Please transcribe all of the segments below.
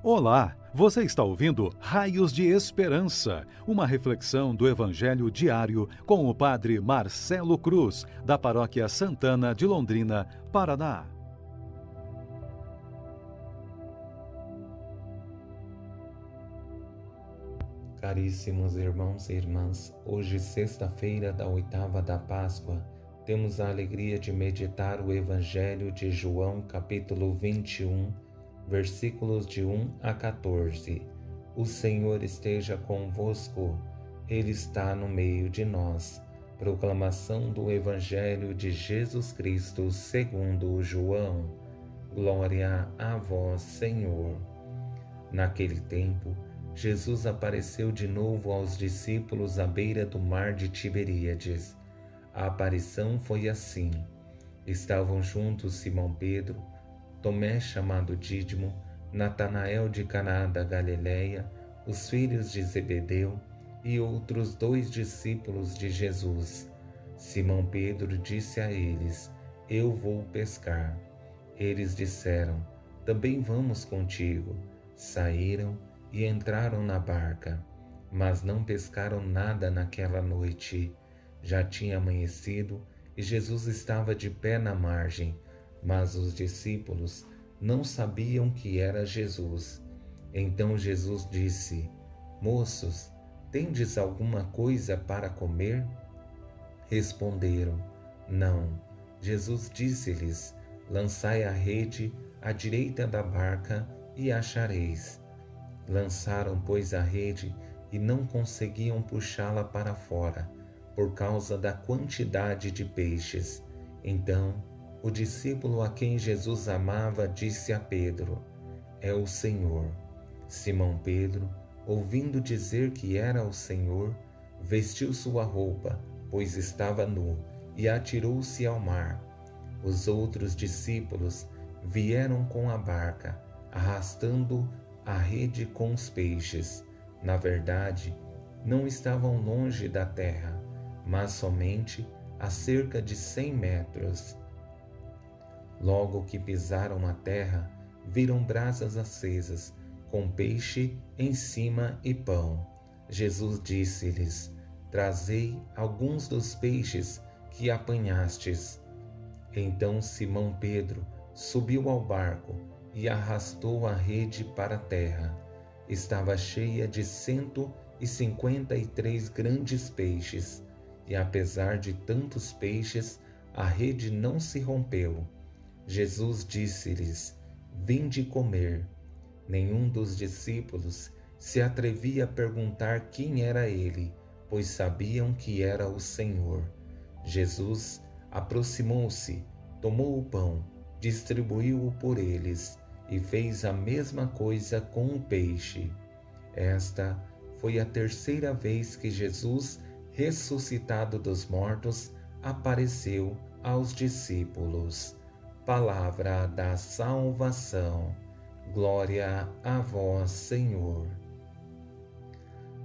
Olá, você está ouvindo Raios de Esperança, uma reflexão do Evangelho diário com o Padre Marcelo Cruz, da Paróquia Santana de Londrina, Paraná. Caríssimos irmãos e irmãs, hoje, sexta-feira da oitava da Páscoa, temos a alegria de meditar o Evangelho de João, capítulo 21 versículos de 1 a 14. O Senhor esteja convosco, Ele está no meio de nós. Proclamação do Evangelho de Jesus Cristo segundo João. Glória a vós, Senhor. Naquele tempo, Jesus apareceu de novo aos discípulos à beira do mar de Tiberíades. A aparição foi assim: estavam juntos Simão Pedro, Tomé chamado Dídimo, Natanael de Caná da Galileia, os filhos de Zebedeu e outros dois discípulos de Jesus. Simão Pedro disse a eles: Eu vou pescar. Eles disseram: Também vamos contigo. Saíram e entraram na barca, mas não pescaram nada naquela noite. Já tinha amanhecido e Jesus estava de pé na margem mas os discípulos não sabiam que era Jesus. Então Jesus disse: Moços, tendes alguma coisa para comer? Responderam: Não. Jesus disse-lhes: Lançai a rede à direita da barca e achareis. Lançaram, pois, a rede e não conseguiam puxá-la para fora, por causa da quantidade de peixes. Então o discípulo a quem Jesus amava disse a Pedro: É o Senhor. Simão Pedro, ouvindo dizer que era o Senhor, vestiu sua roupa, pois estava nu, e atirou-se ao mar. Os outros discípulos vieram com a barca, arrastando a rede com os peixes. Na verdade, não estavam longe da terra, mas somente a cerca de cem metros. Logo que pisaram a terra, viram brasas acesas, com peixe em cima e pão. Jesus disse-lhes: Trazei alguns dos peixes que apanhastes. Então Simão Pedro subiu ao barco e arrastou a rede para a terra. Estava cheia de cento e cinquenta e três grandes peixes, e apesar de tantos peixes, a rede não se rompeu. Jesus disse-lhes: Vinde comer. Nenhum dos discípulos se atrevia a perguntar quem era ele, pois sabiam que era o Senhor. Jesus aproximou-se, tomou o pão, distribuiu-o por eles e fez a mesma coisa com o peixe. Esta foi a terceira vez que Jesus, ressuscitado dos mortos, apareceu aos discípulos palavra da salvação. Glória a vós, Senhor.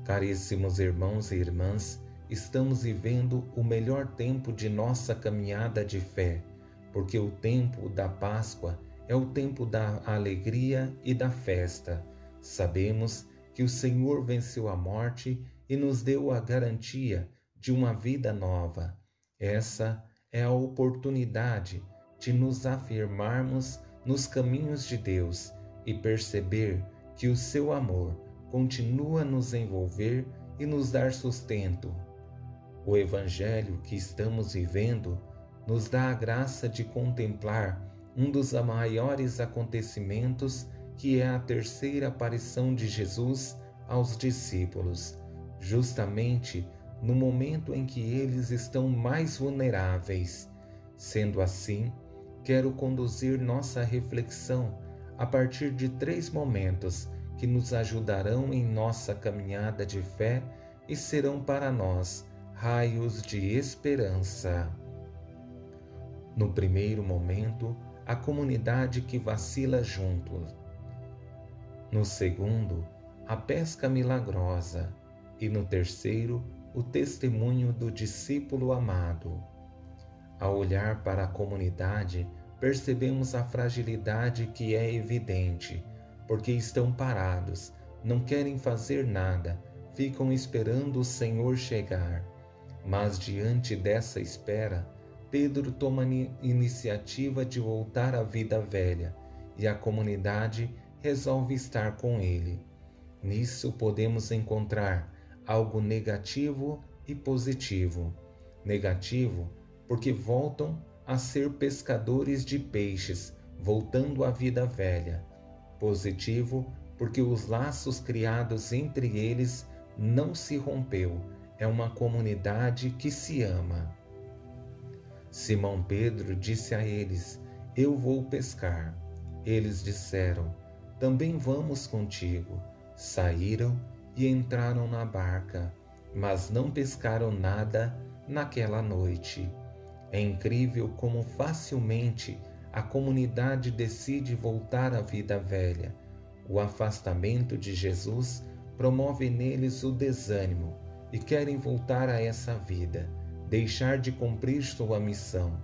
Caríssimos irmãos e irmãs, estamos vivendo o melhor tempo de nossa caminhada de fé, porque o tempo da Páscoa é o tempo da alegria e da festa. Sabemos que o Senhor venceu a morte e nos deu a garantia de uma vida nova. Essa é a oportunidade de nos afirmarmos nos caminhos de Deus e perceber que o seu amor continua a nos envolver e nos dar sustento. O Evangelho que estamos vivendo nos dá a graça de contemplar um dos maiores acontecimentos que é a terceira aparição de Jesus aos discípulos, justamente no momento em que eles estão mais vulneráveis. Sendo assim, quero conduzir nossa reflexão a partir de três momentos que nos ajudarão em nossa caminhada de fé e serão para nós raios de esperança. No primeiro momento, a comunidade que vacila junto. No segundo, a pesca milagrosa. E no terceiro, o testemunho do discípulo amado. Ao olhar para a comunidade, percebemos a fragilidade que é evidente, porque estão parados, não querem fazer nada, ficam esperando o Senhor chegar. Mas diante dessa espera, Pedro toma iniciativa de voltar à vida velha e a comunidade resolve estar com ele. Nisso podemos encontrar algo negativo e positivo. Negativo, porque voltam a ser pescadores de peixes, voltando à vida velha. Positivo, porque os laços criados entre eles não se rompeu. É uma comunidade que se ama. Simão Pedro disse a eles: Eu vou pescar. Eles disseram: Também vamos contigo. Saíram e entraram na barca, mas não pescaram nada naquela noite. É incrível como facilmente a comunidade decide voltar à vida velha. O afastamento de Jesus promove neles o desânimo e querem voltar a essa vida, deixar de cumprir sua missão,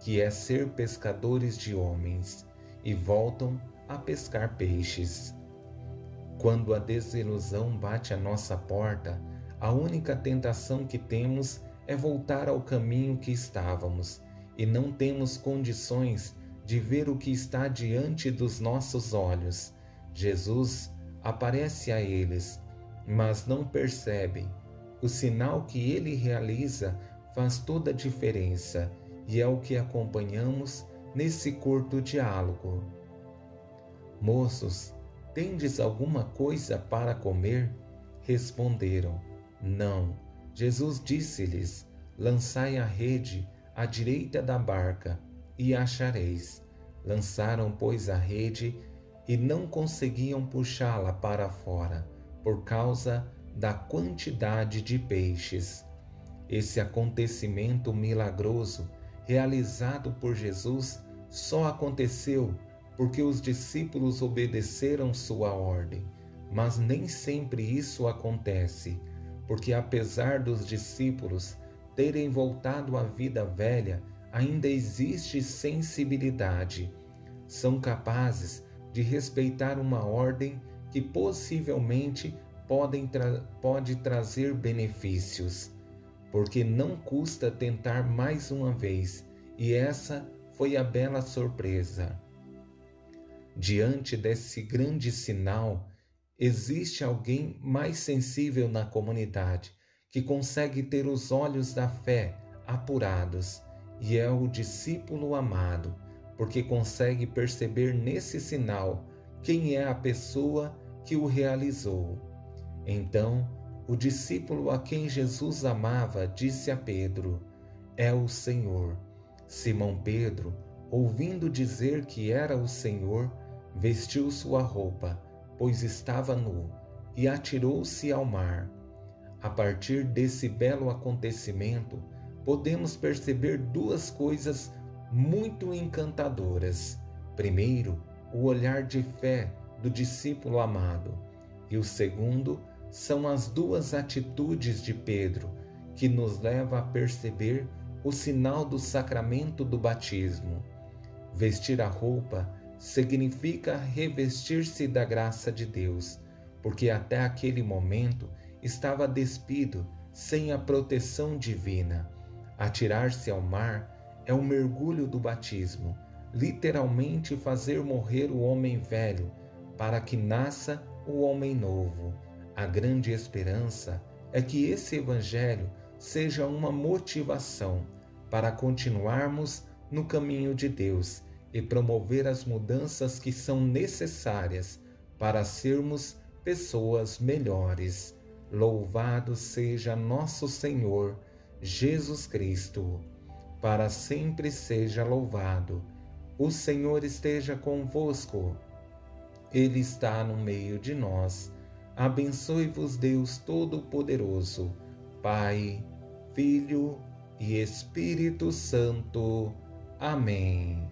que é ser pescadores de homens, e voltam a pescar peixes. Quando a desilusão bate à nossa porta, a única tentação que temos é voltar ao caminho que estávamos e não temos condições de ver o que está diante dos nossos olhos. Jesus aparece a eles, mas não percebem. O sinal que ele realiza faz toda a diferença e é o que acompanhamos nesse curto diálogo. Moços, tendes alguma coisa para comer? Responderam: Não. Jesus disse-lhes: Lançai a rede à direita da barca e achareis. Lançaram, pois, a rede e não conseguiam puxá-la para fora, por causa da quantidade de peixes. Esse acontecimento milagroso, realizado por Jesus, só aconteceu porque os discípulos obedeceram sua ordem. Mas nem sempre isso acontece porque apesar dos discípulos terem voltado à vida velha, ainda existe sensibilidade. São capazes de respeitar uma ordem que possivelmente podem tra pode trazer benefícios, porque não custa tentar mais uma vez, e essa foi a bela surpresa. Diante desse grande sinal, Existe alguém mais sensível na comunidade que consegue ter os olhos da fé apurados e é o discípulo amado, porque consegue perceber nesse sinal quem é a pessoa que o realizou. Então, o discípulo a quem Jesus amava disse a Pedro: É o Senhor. Simão Pedro, ouvindo dizer que era o Senhor, vestiu sua roupa pois estava nu, e atirou-se ao mar. A partir desse belo acontecimento, podemos perceber duas coisas muito encantadoras. Primeiro, o olhar de fé do discípulo amado, e o segundo são as duas atitudes de Pedro, que nos leva a perceber o sinal do sacramento do batismo. Vestir a roupa significa revestir-se da graça de Deus, porque até aquele momento estava despido, sem a proteção divina. Atirar-se ao mar é o mergulho do batismo, literalmente fazer morrer o homem velho, para que nasça o homem novo. A grande esperança é que esse Evangelho seja uma motivação para continuarmos no caminho de Deus e promover as mudanças que são necessárias para sermos pessoas melhores. Louvado seja nosso Senhor Jesus Cristo, para sempre seja louvado. O Senhor esteja convosco, Ele está no meio de nós. Abençoe-vos, Deus Todo-Poderoso, Pai, Filho e Espírito Santo. Amém.